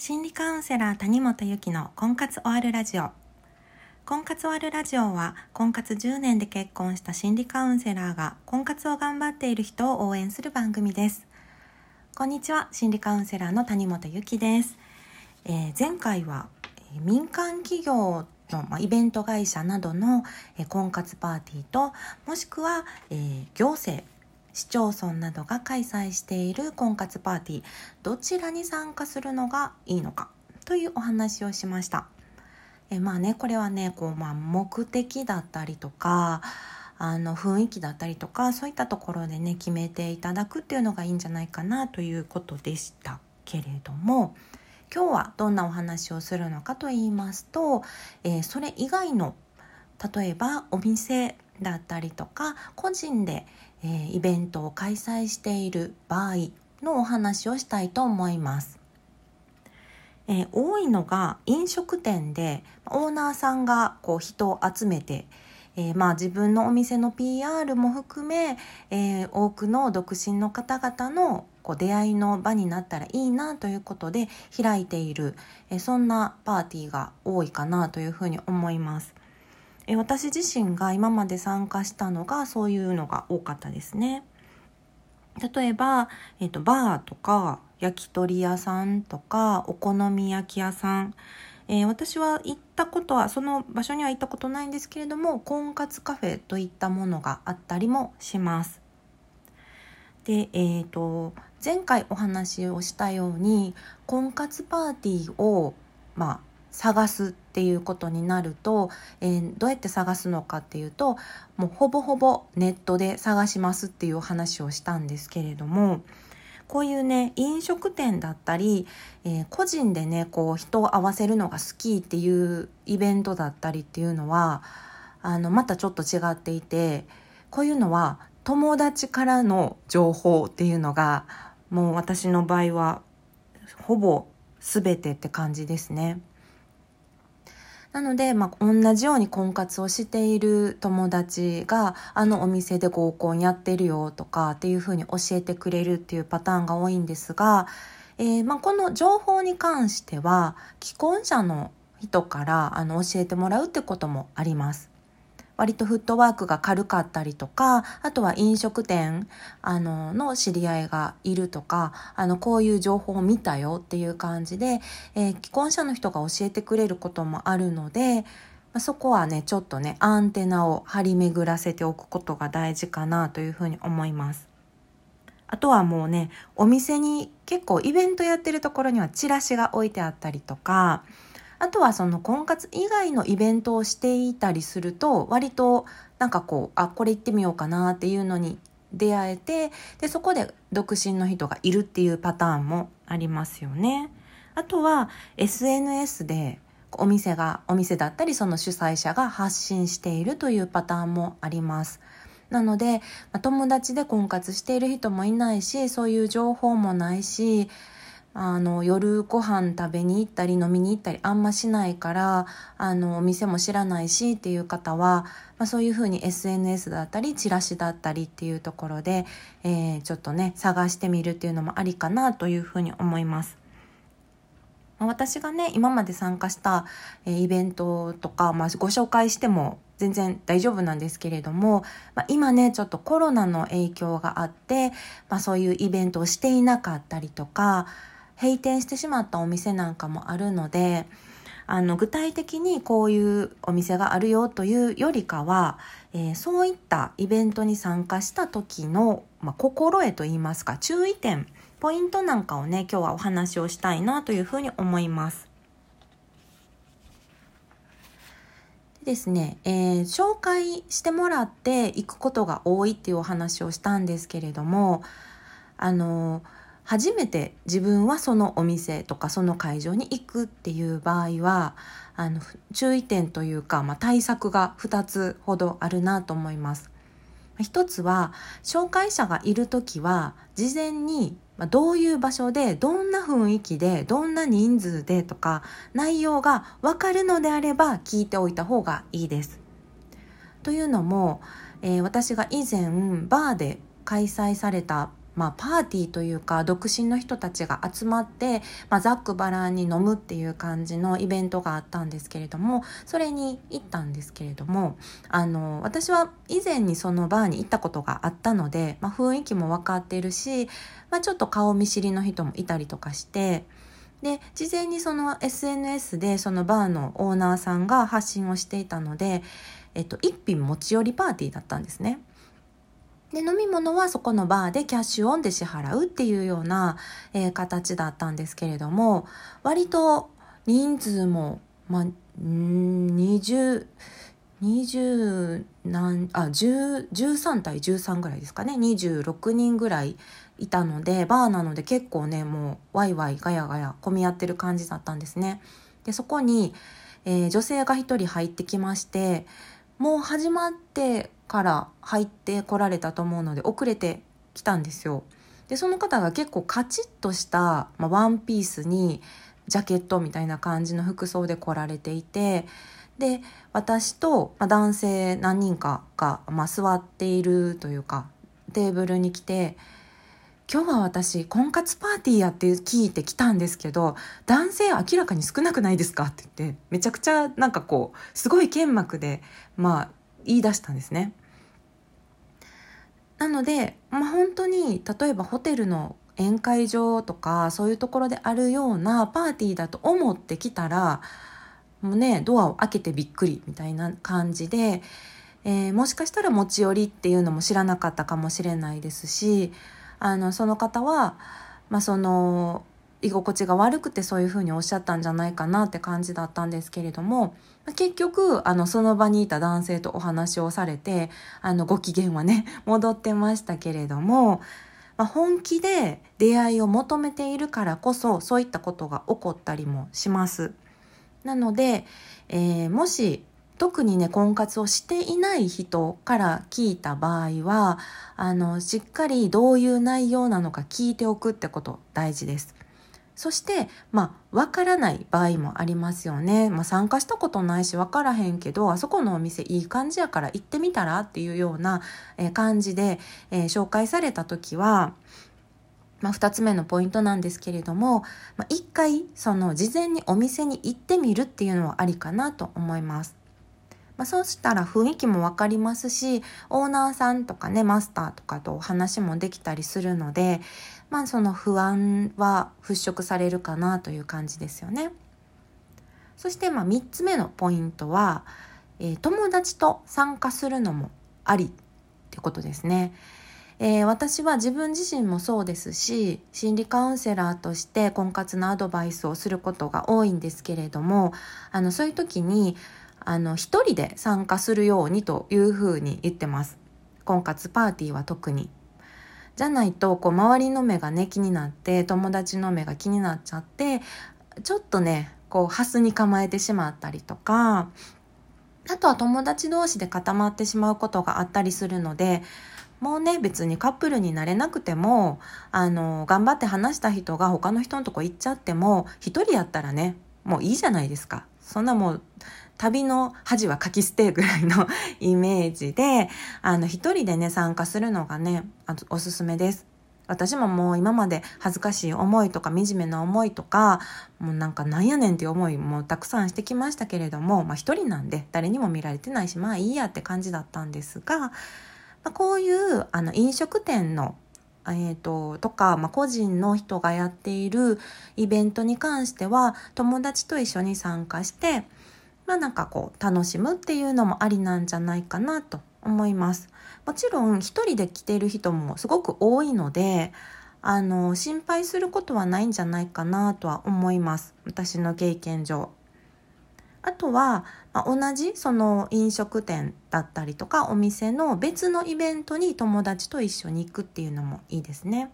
心理カウンセラー谷本由紀の婚活終わるラジオ。婚活終わるラジオは婚活10年で結婚した心理カウンセラーが婚活を頑張っている人を応援する番組です。こんにちは心理カウンセラーの谷本由紀です、えー、前回は、え、民間企業の、まあ、イベント会社などの、えー、婚活パーティーともしくは、えー、行政市町村などが開催している婚活パーティーどちらに参加するのがいいのかというお話をしました。えまあねこれはねこう、まあ、目的だったりとかあの雰囲気だったりとかそういったところでね決めていただくっていうのがいいんじゃないかなということでしたけれども今日はどんなお話をするのかと言いますと、えー、それ以外の例えばお店だったりとか個人で、えー、イベントを開催している場合のお話をしたいと思います。えー、多いのが飲食店でオーナーさんがこう人を集めて、えー、まあ自分のお店の PR も含め、えー、多くの独身の方々のこう出会いの場になったらいいなということで開いている、えそんなパーティーが多いかなというふうに思います。え私自身が今まで参加したのがそういうのが多かったですね。例えば、えーと、バーとか焼き鳥屋さんとかお好み焼き屋さん、えー、私は行ったことはその場所には行ったことないんですけれども婚活カフェといったものがあったりもします。で、えーと、前回お話をしたように婚活パーティーを、まあ、探すっていうことになると、えー、どうやって探すのかっていうともうほぼほぼネットで探しますっていう話をしたんですけれどもこういうね飲食店だったり、えー、個人でねこう人を合わせるのが好きっていうイベントだったりっていうのはあのまたちょっと違っていてこういうのは友達からの情報っていうのがもう私の場合はほぼ全てって感じですね。なので、まあ、同じように婚活をしている友達があのお店で合コンやってるよとかっていうふうに教えてくれるっていうパターンが多いんですが、えー、まあ、この情報に関しては既婚者の人からあの教えてもらうってこともあります。割とフットワークが軽かったりとか、あとは飲食店、あの、の知り合いがいるとか、あの、こういう情報を見たよっていう感じで、えー、既婚者の人が教えてくれることもあるので、まそこはね、ちょっとね、アンテナを張り巡らせておくことが大事かなというふうに思います。あとはもうね、お店に結構イベントやってるところにはチラシが置いてあったりとか、あとはその婚活以外のイベントをしていたりすると割となんかこうあこれ行ってみようかなっていうのに出会えてでそこで独身の人がいるっていうパターンもありますよね。あとは SNS でお店がお店だったりその主催者が発信しているというパターンもあります。なので、友達で婚活している人もいないしそういう情報もないしあの夜ご飯食べに行ったり飲みに行ったりあんましないからあのお店も知らないしっていう方は、まあ、そういうふうに SNS だったりチラシだったりっていうところで、えー、ちょっとね探してみるっていうのもありかなというふうに思います。私がね今まで参加した、えイベントとか、まあ、ご紹介しても全然大丈夫なんですけれども、まあ、今ねちょっとコロナの影響があって、まあ、そういうイベントをしていなかったりとか閉店してしまったお店なんかもあるのであの具体的にこういうお店があるよというよりかは、えー、そういったイベントに参加した時の、まあ、心得といいますか注意点ポイントなんかをね今日はお話をしたいなというふうに思います。でですね、えー、紹介してもらって行くことが多いっていうお話をしたんですけれどもあのー初めて自分はそのお店とかその会場に行くっていう場合はあの注意点というか、まあ、対策が2つほどあるなと思います。一つは紹介者がいる時は事前にどういう場所でどんな雰囲気でどんな人数でとか内容が分かるのであれば聞いておいた方がいいです。というのも、えー、私が以前バーで開催されたまあ、パーティーというか独身の人たちが集まって、まあ、ざっくばらんに飲むっていう感じのイベントがあったんですけれどもそれに行ったんですけれどもあの私は以前にそのバーに行ったことがあったので、まあ、雰囲気も分かってるし、まあ、ちょっと顔見知りの人もいたりとかしてで事前にその SNS でそのバーのオーナーさんが発信をしていたので、えっと、一品持ち寄りパーティーだったんですね。で飲み物はそこのバーでキャッシュオンで支払うっていうような、えー、形だったんですけれども割と人数も、まあ、20 20何あ10 13対13ぐらいですかね26人ぐらいいたのでバーなので結構ねもうワイワイガヤガヤ混み合ってる感じだったんですね。でそこに、えー、女性が1人入ってきましてもう始まってから入ってこられたと思うので遅れてきたんですよ。でその方が結構カチッとした、まあ、ワンピースにジャケットみたいな感じの服装で来られていてで私と、まあ、男性何人かが、まあ、座っているというかテーブルに来て「今日は私婚活パーティーやって聞いてきたんですけど男性明らかに少なくないですか?」って言ってめちゃくちゃなんかこうすごい剣幕でまあ言い出したんですね。なので、まあ、本当に例えばホテルの宴会場とかそういうところであるようなパーティーだと思ってきたらもうねドアを開けてびっくりみたいな感じで、えー、もしかしたら持ち寄りっていうのも知らなかったかもしれないですしあのその方は、まあ、その居心地が悪くてそういうふうにおっしゃったんじゃないかなって感じだったんですけれども結局あのその場にいた男性とお話をされてあのご機嫌はね戻ってましたけれども、まあ、本気で出会いを求めているからこそそういったことが起こったりもします。なので、えー、もし特にね婚活をしていない人から聞いた場合はあのしっかりどういう内容なのか聞いておくってこと大事です。そして、まあ、わからない場合もありますよね。まあ、参加したことないしわからへんけど、あそこのお店いい感じやから行ってみたらっていうような感じで、えー、紹介された時は、まあ、2つ目のポイントなんですけれども、まあ、1回その事前にお店に行ってみるっていうのはありかなと思います。まあ、そうしたら雰囲気も分かりますしオーナーさんとかねマスターとかとお話もできたりするので、まあ、その不安は払拭されるかなという感じですよね。そしてまあ3つ目のポイントは、えー、友達と参加するのもありってことですね。えー、私は自分自身もそうですし心理カウンセラーとして婚活のアドバイスをすることが多いんですけれどもあのそういう時にあの一人で参加するようにというふうに言ってます。婚活パーティーは特に。じゃないとこう周りの目がね気になって友達の目が気になっちゃってちょっとねこうハスに構えてしまったりとかあとは友達同士で固まってしまうことがあったりするのでもうね別にカップルになれなくてもあの頑張って話した人が他の人のとこ行っちゃっても一人やったらねもういいじゃないですか。そんなもう旅の恥はかき捨てぐらいのイメージで、あの、一人でね、参加するのがね、あおすすめです。私ももう今まで恥ずかしい思いとか惨めな思いとか、もうなんかなんやねんっていう思いもたくさんしてきましたけれども、まあ一人なんで誰にも見られてないし、まあいいやって感じだったんですが、まあ、こういうあの飲食店のえーと、とか、まあ、個人の人がやっているイベントに関しては友達と一緒に参加してまあなんかこう楽しむっていうのもありなんじゃないかなと思います。もちろん一人で来ている人もすごく多いのであの心配することはないんじゃないかなとは思います私の経験上。あとは、ま、同じその飲食店だったりとかお店の別のイベントに友達と一緒に行くっていうのもいいですね。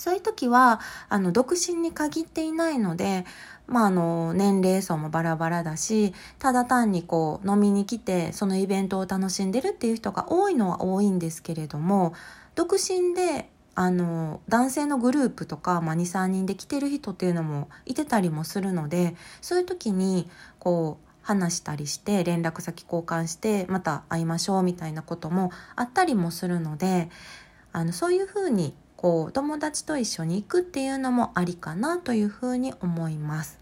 そういう時はあの独身に限っていないので、まあ、あの年齢層もバラバラだしただ単にこう飲みに来てそのイベントを楽しんでるっていう人が多いのは多いんですけれども独身であの男性のグループとか、まあ、23人で来てる人っていうのもいてたりもするのでそういう時にこう話したりして連絡先交換してまた会いましょうみたいなこともあったりもするのであのそういうふうにこう友達と一緒に行くっていうのもありかなというふうに思います。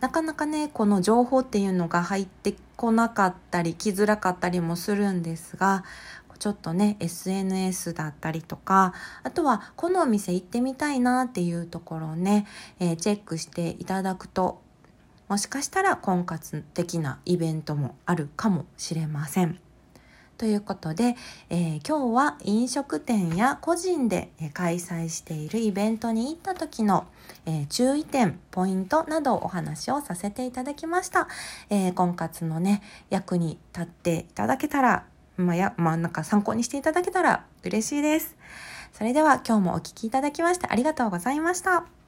なかなかねこの情報っていうのが入ってこなかったり来づらかったりもするんですがちょっとね SNS だったりとかあとはこのお店行ってみたいなっていうところをね、えー、チェックしていただくともしかしたら婚活的なイベントもあるかもしれません。ということで、えー、今日は飲食店や個人で開催しているイベントに行った時の、えー、注意点、ポイントなどお話をさせていただきました。えー、婚活のね、役に立っていただけたら、まあ、や、まあ、なんか参考にしていただけたら嬉しいです。それでは今日もお聴きいただきましてありがとうございました。